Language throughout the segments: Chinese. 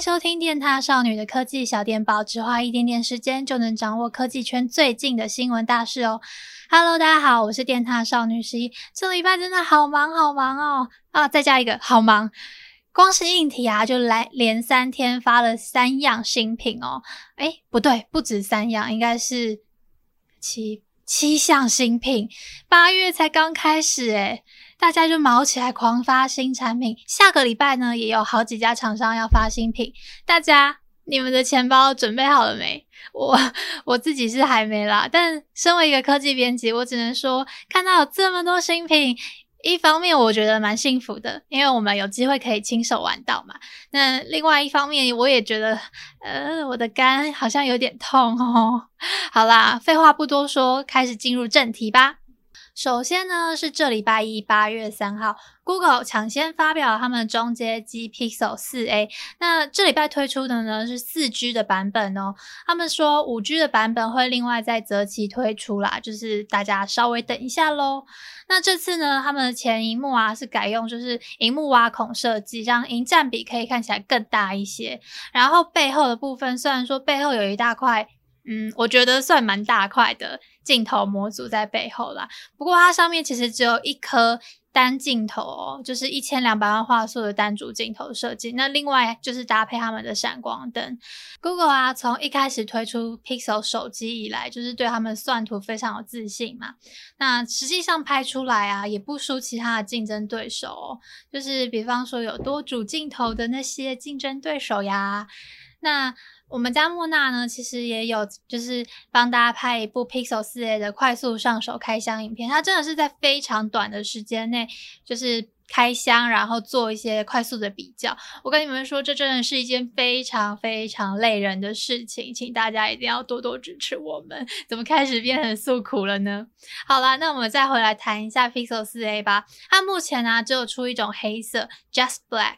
收听电塔少女的科技小电报，只花一点点时间就能掌握科技圈最近的新闻大事哦。Hello，大家好，我是电塔少女十一。这礼拜真的好忙好忙哦啊！再加一个好忙，光是硬体啊，就来连三天发了三样新品哦。诶，不对，不止三样，应该是七七项新品。八月才刚开始诶大家就忙起来狂发新产品，下个礼拜呢也有好几家厂商要发新品，大家你们的钱包准备好了没？我 我自己是还没啦，但身为一个科技编辑，我只能说看到这么多新品，一方面我觉得蛮幸福的，因为我们有机会可以亲手玩到嘛。那另外一方面，我也觉得呃我的肝好像有点痛哦。好啦，废话不多说，开始进入正题吧。首先呢，是这礼拜一八月三号，Google 抢先发表了他们中阶机 Pixel 4a。那这礼拜推出的呢是四 G 的版本哦。他们说五 G 的版本会另外再择期推出啦，就是大家稍微等一下喽。那这次呢，他们的前萤幕啊是改用就是荧幕挖孔设计，让荧占比可以看起来更大一些。然后背后的部分，虽然说背后有一大块。嗯，我觉得算蛮大块的镜头模组在背后啦。不过它上面其实只有一颗单镜头，就是一千两百万画素的单主镜头设计。那另外就是搭配他们的闪光灯。Google 啊，从一开始推出 Pixel 手机以来，就是对他们算图非常有自信嘛。那实际上拍出来啊，也不输其他的竞争对手。就是比方说有多主镜头的那些竞争对手呀，那。我们家莫娜呢，其实也有就是帮大家拍一部 Pixel 四 a 的快速上手开箱影片，它真的是在非常短的时间内，就是。开箱，然后做一些快速的比较。我跟你们说，这真的是一件非常非常累人的事情，请大家一定要多多支持我们。怎么开始变成诉苦了呢？好啦，那我们再回来谈一下 Pixel 4a 吧。它目前呢、只有出一种黑色，Just Black。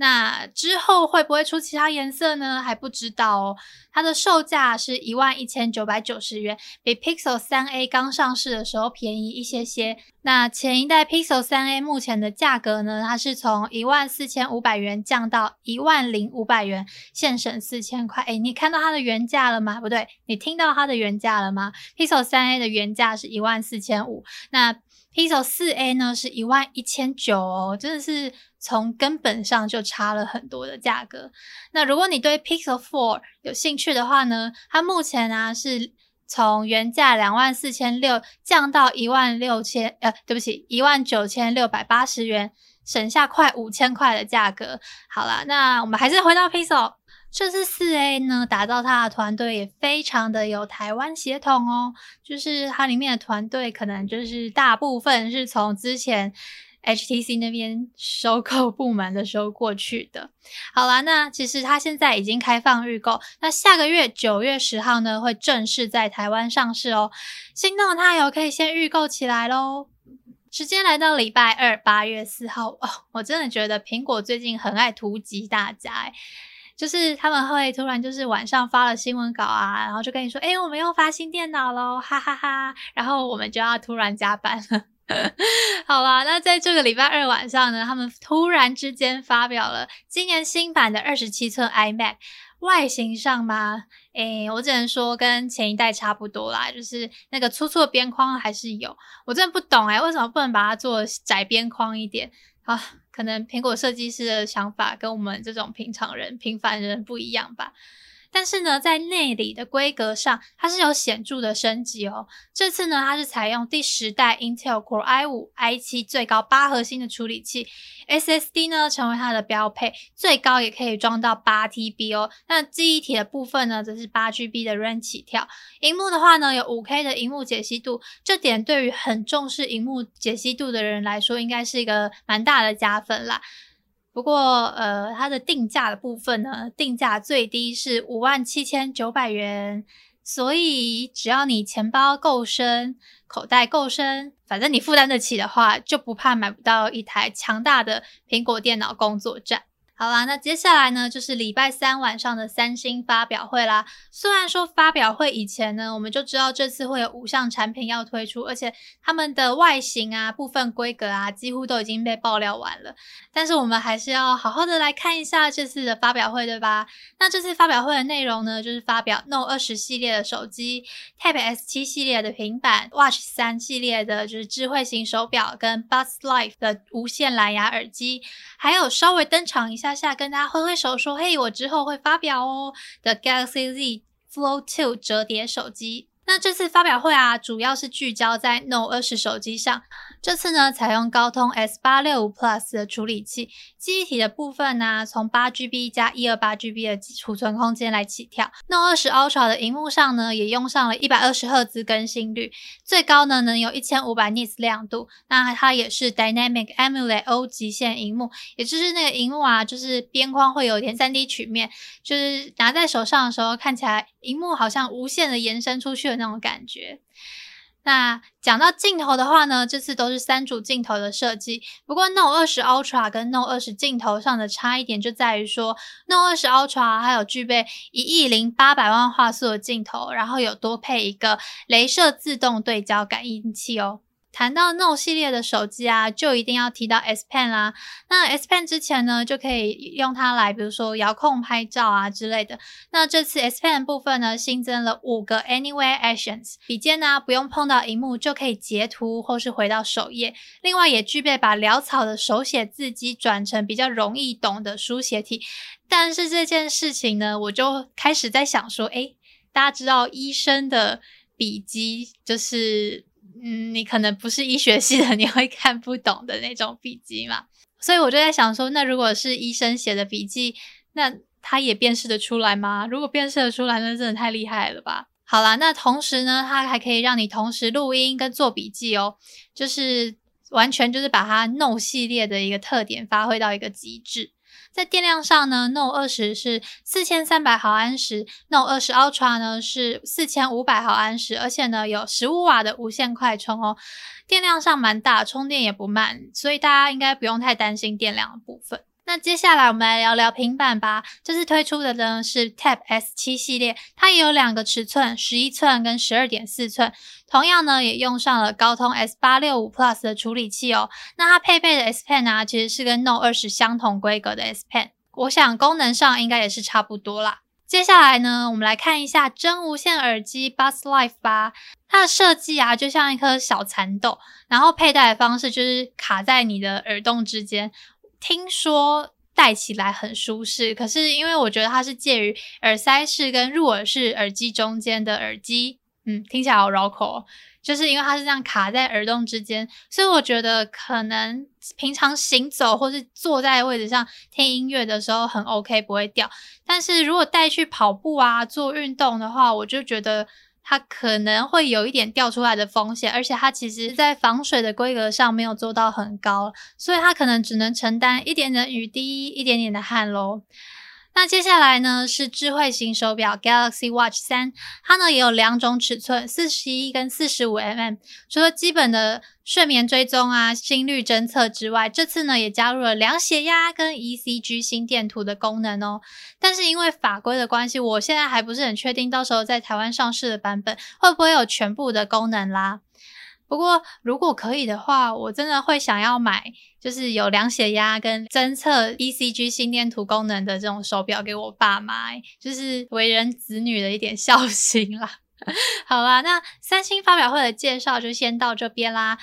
那之后会不会出其他颜色呢？还不知道哦。它的售价是一万一千九百九十元，比 Pixel 3a 刚上市的时候便宜一些些。那前一代 Pixel 3a 目前的价格呢？它是从一万四千五百元降到一万零五百元，现省四千块。诶，你看到它的原价了吗？不对，你听到它的原价了吗？Pixel 3a 的原价是一万四千五，那 Pixel 4a 呢是一万一千九哦，真的是。从根本上就差了很多的价格。那如果你对 Pixel 4有兴趣的话呢，它目前、啊、是从原价两万四千六降到一万六千，呃，对不起，一万九千六百八十元，省下快五千块的价格。好了，那我们还是回到 Pixel，这次四 A 呢，打造它的团队也非常的有台湾血统哦，就是它里面的团队可能就是大部分是从之前。HTC 那边收购 部门的时候过去的。好啦，那其实它现在已经开放预购，那下个月九月十号呢，会正式在台湾上市哦。心动的他有可以先预购起来喽。时间来到礼拜二八月四号哦，我真的觉得苹果最近很爱突击大家，就是他们会突然就是晚上发了新闻稿啊，然后就跟你说，哎，我们又发新电脑喽，哈哈哈，然后我们就要突然加班了。好啦，那在这个礼拜二晚上呢，他们突然之间发表了今年新版的二十七寸 iMac。外形上嘛，诶，我只能说跟前一代差不多啦，就是那个粗粗的边框还是有。我真的不懂诶，为什么不能把它做窄边框一点？啊，可能苹果设计师的想法跟我们这种平常人、平凡人不一样吧。但是呢，在内里的规格上，它是有显著的升级哦。这次呢，它是采用第十代 Intel Core i5、i7 最高八核心的处理器，SSD 呢成为它的标配，最高也可以装到八 TB 哦。那记忆体的部分呢，则是八 GB 的 RAM 起跳。荧幕的话呢，有五 K 的荧幕解析度，这点对于很重视荧幕解析度的人来说，应该是一个蛮大的加分啦。不过，呃，它的定价的部分呢，定价最低是五万七千九百元，所以只要你钱包够深，口袋够深，反正你负担得起的话，就不怕买不到一台强大的苹果电脑工作站。好啦，那接下来呢，就是礼拜三晚上的三星发表会啦。虽然说发表会以前呢，我们就知道这次会有五项产品要推出，而且他们的外形啊、部分规格啊，几乎都已经被爆料完了。但是我们还是要好好的来看一下这次的发表会，对吧？那这次发表会的内容呢，就是发表 Note 20系列的手机、Tab S7 系列的平板、Watch 3系列的就是智慧型手表，跟 Buds Life 的无线蓝牙耳机，还有稍微登场一下下。下跟大家挥挥手说：“嘿，我之后会发表哦的 Galaxy Z Fold 2折叠手机。”那这次发表会啊，主要是聚焦在 Note 20手机上。这次呢，采用高通 S 八六五 Plus 的处理器，记忆体的部分呢、从八 GB 加一二八 GB 的储存空间来起跳。Note 20 Ultra 的荧幕上呢，也用上了一百二十赫兹更新率，最高呢能有一千五百 nits 亮度。那它也是 Dynamic AMOLED O 极限荧幕，也就是那个荧幕啊，就是边框会有点三 D 曲面，就是拿在手上的时候看起来，荧幕好像无限的延伸出去的那种感觉。那讲到镜头的话呢，这次都是三组镜头的设计。不过 Note 20 Ultra 跟 Note 20镜头上的差异点就在于说，Note 20 Ultra 它有具备一亿零八百万画素的镜头，然后有多配一个镭射自动对焦感应器哦。谈到 Note 系列的手机啊，就一定要提到 S Pen 啦。那 S Pen 之前呢，就可以用它来，比如说遥控拍照啊之类的。那这次 S Pen 部分呢，新增了五个 Anywhere Actions，笔尖呢不用碰到荧幕就可以截图或是回到首页。另外也具备把潦草的手写字迹转成比较容易懂的书写体。但是这件事情呢，我就开始在想说，诶，大家知道医生的笔迹就是。嗯，你可能不是医学系的，你会看不懂的那种笔记嘛？所以我就在想说，那如果是医生写的笔记，那他也辨识得出来吗？如果辨识得出来，那真的太厉害了吧？好啦，那同时呢，它还可以让你同时录音跟做笔记哦，就是完全就是把它 No 系列的一个特点发挥到一个极致。在电量上呢，Note 20是四千三百毫安时，Note 20 Ultra 呢是四千五百毫安时，而且呢有十五瓦的无线快充哦，电量上蛮大，充电也不慢，所以大家应该不用太担心电量的部分。那接下来我们来聊聊平板吧。这次推出的呢是 Tab S7 系列，它也有两个尺寸，十一寸跟十二点四寸。同样呢，也用上了高通 S 八六五 Plus 的处理器哦。那它配备的 S Pen 啊，其实是跟 Note 20相同规格的 S Pen。我想功能上应该也是差不多啦。接下来呢，我们来看一下真无线耳机 b u s Life 吧。它的设计啊，就像一颗小蚕豆，然后佩戴的方式就是卡在你的耳洞之间。听说戴起来很舒适，可是因为我觉得它是介于耳塞式跟入耳式耳机中间的耳机，嗯，听起来好绕口哦，就是因为它是这样卡在耳洞之间，所以我觉得可能平常行走或是坐在位置上听音乐的时候很 OK，不会掉。但是如果带去跑步啊、做运动的话，我就觉得。它可能会有一点掉出来的风险，而且它其实在防水的规格上没有做到很高，所以它可能只能承担一点点雨滴、一点点的汗喽。那接下来呢是智慧型手表 Galaxy Watch 3，它呢也有两种尺寸，四十一跟四十五 mm。除了基本的睡眠追踪啊、心率侦测之外，这次呢也加入了量血压跟 ECG 心电图的功能哦。但是因为法规的关系，我现在还不是很确定，到时候在台湾上市的版本会不会有全部的功能啦。不过，如果可以的话，我真的会想要买，就是有量血压跟侦测 ECG 心电图功能的这种手表给我爸妈，就是为人子女的一点孝心啦。好啦，那三星发表会的介绍就先到这边啦。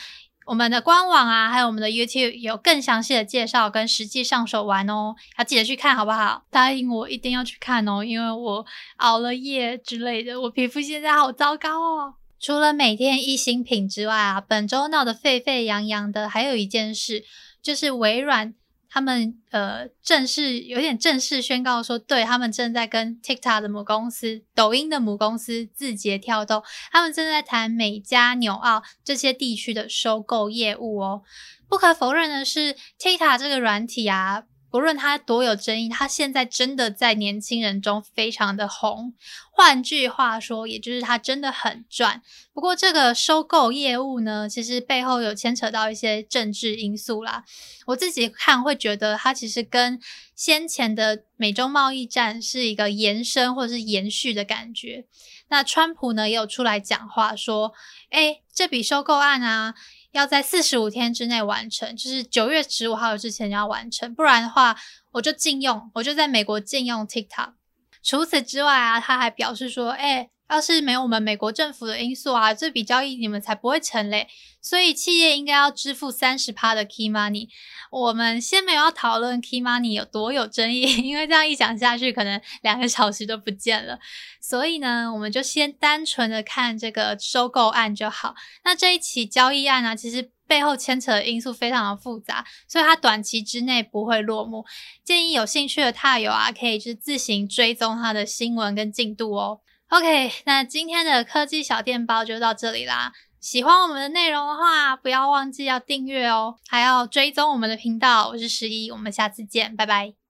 我们的官网啊，还有我们的 YouTube 有更详细的介绍跟实际上手玩哦，要记得去看好不好？答应我一定要去看哦，因为我熬了夜之类的，我皮肤现在好糟糕哦。除了每天一新品之外啊，本周闹得沸沸扬扬的还有一件事，就是微软他们呃正式有点正式宣告说，对，他们正在跟 TikTok 的母公司、抖音的母公司字节跳动，他们正在谈美加、纽澳这些地区的收购业务哦。不可否认的是，TikTok 这个软体啊。不论它多有争议，它现在真的在年轻人中非常的红。换句话说，也就是它真的很赚。不过这个收购业务呢，其实背后有牵扯到一些政治因素啦。我自己看会觉得，它其实跟先前的美中贸易战是一个延伸或者是延续的感觉。那川普呢也有出来讲话说，诶，这笔收购案啊，要在四十五天之内完成，就是九月十五号之前要完成，不然的话我就禁用，我就在美国禁用 TikTok。除此之外啊，他还表示说，诶，要是没有我们美国政府的因素啊，这笔交易你们才不会成嘞。所以企业应该要支付三十趴的 key money。我们先没有要讨论 key money 有多有争议，因为这样一讲下去，可能两个小时都不见了。所以呢，我们就先单纯的看这个收购案就好。那这一起交易案呢，其实背后牵扯的因素非常的复杂，所以它短期之内不会落幕。建议有兴趣的踏友啊，可以去自行追踪它的新闻跟进度哦。OK，那今天的科技小电报就到这里啦。喜欢我们的内容的话，不要忘记要订阅哦，还要追踪我们的频道。我是十一，我们下次见，拜拜。